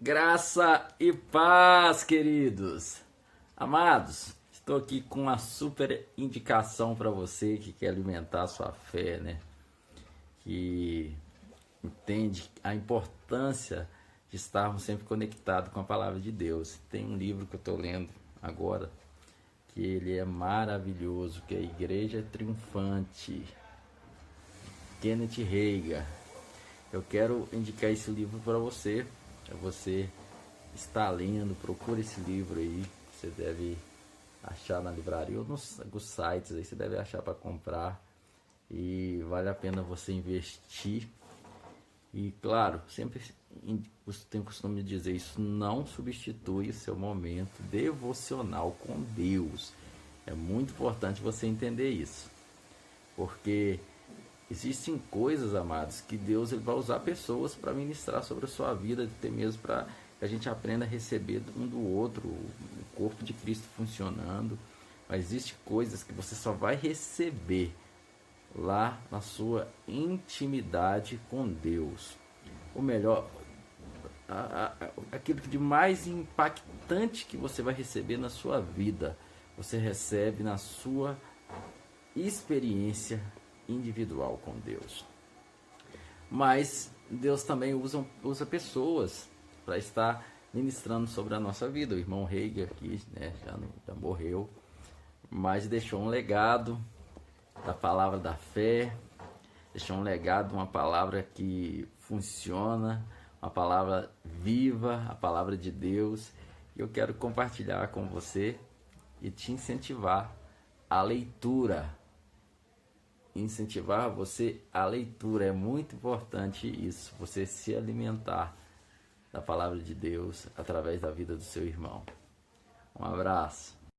Graça e paz, queridos. Amados, estou aqui com uma super indicação para você que quer alimentar a sua fé, né? Que entende a importância de estarmos sempre conectados com a palavra de Deus. Tem um livro que eu estou lendo agora que ele é maravilhoso, que é a Igreja Triunfante, Kenneth Reagan. Eu quero indicar esse livro para você você está lendo, procure esse livro aí. Você deve achar na livraria ou nos, nos sites aí, você deve achar para comprar. E vale a pena você investir. E claro, sempre tem o costume de dizer, isso não substitui o seu momento devocional com Deus. É muito importante você entender isso. Porque Existem coisas, amados, que Deus ele vai usar pessoas para ministrar sobre a sua vida, até mesmo para que a gente aprenda a receber um do outro, o corpo de Cristo funcionando. Mas existem coisas que você só vai receber lá na sua intimidade com Deus. Ou melhor, a, a, aquilo de mais impactante que você vai receber na sua vida, você recebe na sua experiência individual com Deus. Mas Deus também usa, usa pessoas para estar ministrando sobre a nossa vida. O irmão Heiger aqui né, já, já morreu, mas deixou um legado da palavra da fé, deixou um legado, uma palavra que funciona, uma palavra viva, a palavra de Deus. Eu quero compartilhar com você e te incentivar a leitura incentivar você a leitura. É muito importante isso, você se alimentar da palavra de Deus através da vida do seu irmão. Um abraço.